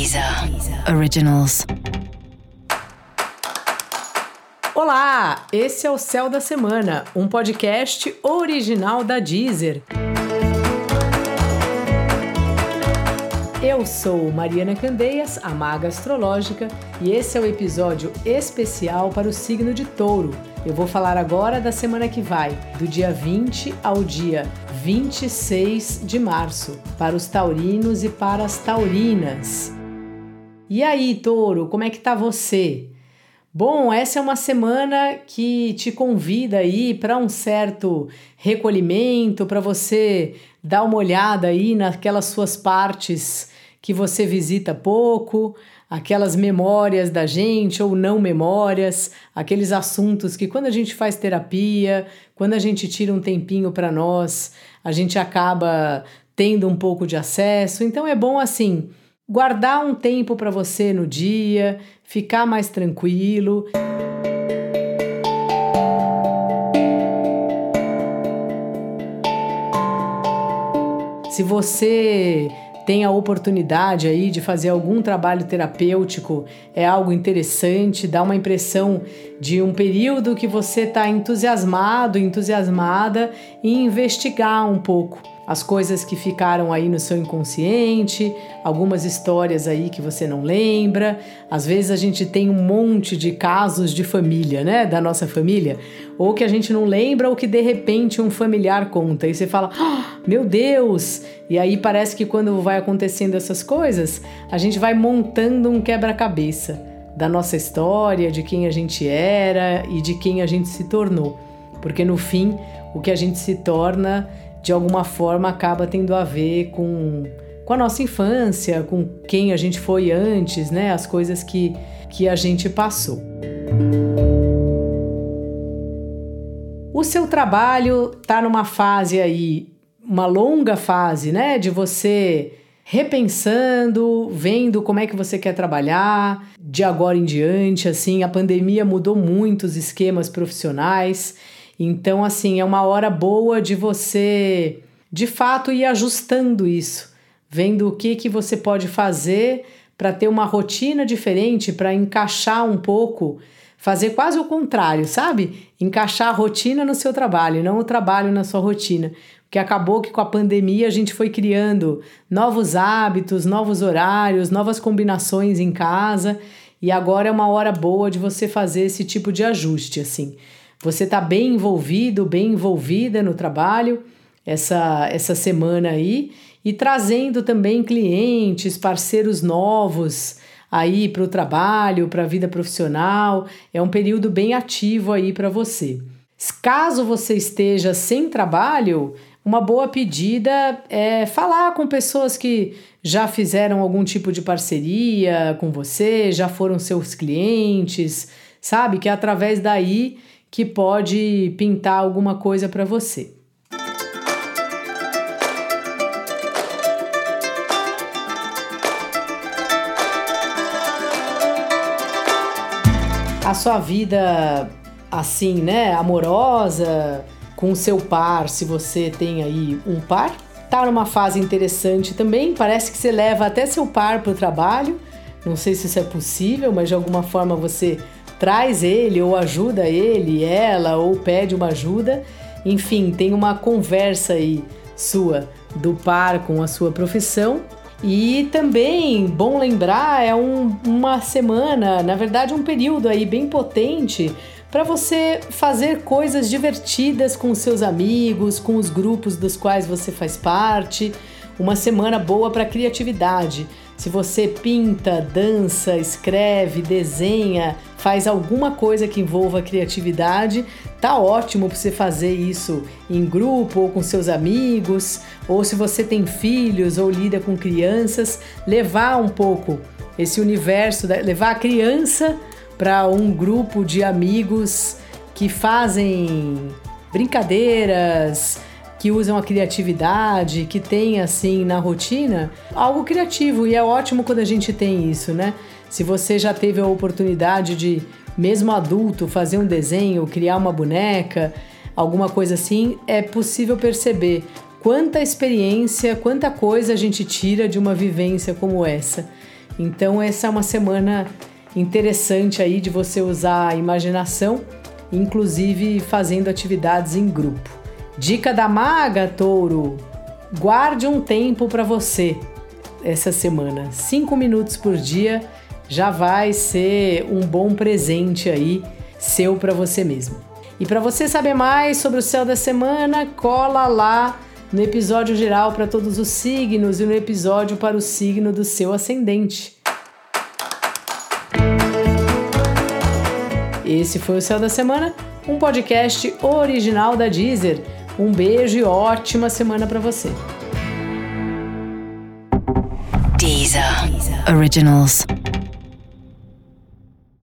Deezer Originals. Olá, esse é o Céu da Semana, um podcast original da Deezer. Eu sou Mariana Candeias, a maga astrológica, e esse é o episódio especial para o signo de Touro. Eu vou falar agora da semana que vai, do dia 20 ao dia 26 de março, para os taurinos e para as taurinas. E aí, Touro, como é que tá você? Bom, essa é uma semana que te convida aí para um certo recolhimento, para você dar uma olhada aí naquelas suas partes que você visita pouco, aquelas memórias da gente ou não memórias, aqueles assuntos que quando a gente faz terapia, quando a gente tira um tempinho para nós, a gente acaba tendo um pouco de acesso. Então é bom assim, guardar um tempo para você no dia, ficar mais tranquilo. Se você tem a oportunidade aí de fazer algum trabalho terapêutico, é algo interessante, dá uma impressão de um período que você está entusiasmado, entusiasmada em investigar um pouco as coisas que ficaram aí no seu inconsciente, algumas histórias aí que você não lembra. Às vezes a gente tem um monte de casos de família, né, da nossa família, ou que a gente não lembra ou que de repente um familiar conta e você fala: oh, "Meu Deus!" E aí parece que quando vai acontecendo essas coisas, a gente vai montando um quebra-cabeça da nossa história, de quem a gente era e de quem a gente se tornou. Porque no fim, o que a gente se torna de alguma forma acaba tendo a ver com, com a nossa infância, com quem a gente foi antes, né? As coisas que, que a gente passou. O seu trabalho está numa fase aí, uma longa fase, né? De você repensando, vendo como é que você quer trabalhar de agora em diante, assim, a pandemia mudou muito os esquemas profissionais então, assim, é uma hora boa de você, de fato, ir ajustando isso, vendo o que, que você pode fazer para ter uma rotina diferente, para encaixar um pouco, fazer quase o contrário, sabe? Encaixar a rotina no seu trabalho, não o trabalho na sua rotina. Porque acabou que com a pandemia a gente foi criando novos hábitos, novos horários, novas combinações em casa, e agora é uma hora boa de você fazer esse tipo de ajuste, assim. Você está bem envolvido, bem envolvida no trabalho essa, essa semana aí e trazendo também clientes, parceiros novos aí para o trabalho, para a vida profissional. É um período bem ativo aí para você. Caso você esteja sem trabalho, uma boa pedida é falar com pessoas que já fizeram algum tipo de parceria com você, já foram seus clientes, sabe? Que através daí que pode pintar alguma coisa para você. A sua vida assim, né, amorosa, com seu par, se você tem aí um par, tá numa fase interessante também. Parece que você leva até seu par para o trabalho. Não sei se isso é possível, mas de alguma forma você traz ele ou ajuda ele, ela, ou pede uma ajuda. Enfim, tem uma conversa aí sua do par com a sua profissão. E também, bom lembrar, é um, uma semana, na verdade, um período aí bem potente para você fazer coisas divertidas com seus amigos, com os grupos dos quais você faz parte. Uma semana boa para criatividade. Se você pinta, dança, escreve, desenha, faz alguma coisa que envolva criatividade, tá ótimo para você fazer isso em grupo ou com seus amigos, ou se você tem filhos ou lida com crianças, levar um pouco esse universo, levar a criança para um grupo de amigos que fazem brincadeiras, que usam a criatividade, que tem assim na rotina algo criativo e é ótimo quando a gente tem isso, né? Se você já teve a oportunidade de, mesmo adulto, fazer um desenho, criar uma boneca, alguma coisa assim, é possível perceber quanta experiência, quanta coisa a gente tira de uma vivência como essa. Então essa é uma semana interessante aí de você usar a imaginação, inclusive fazendo atividades em grupo. Dica da maga, touro: guarde um tempo para você essa semana. Cinco minutos por dia já vai ser um bom presente aí seu para você mesmo. E para você saber mais sobre o céu da semana, cola lá no episódio geral para todos os signos e no episódio para o signo do seu ascendente. Esse foi o Céu da Semana, um podcast original da Deezer. Um beijo e ótima semana para você. Deezer. Originals.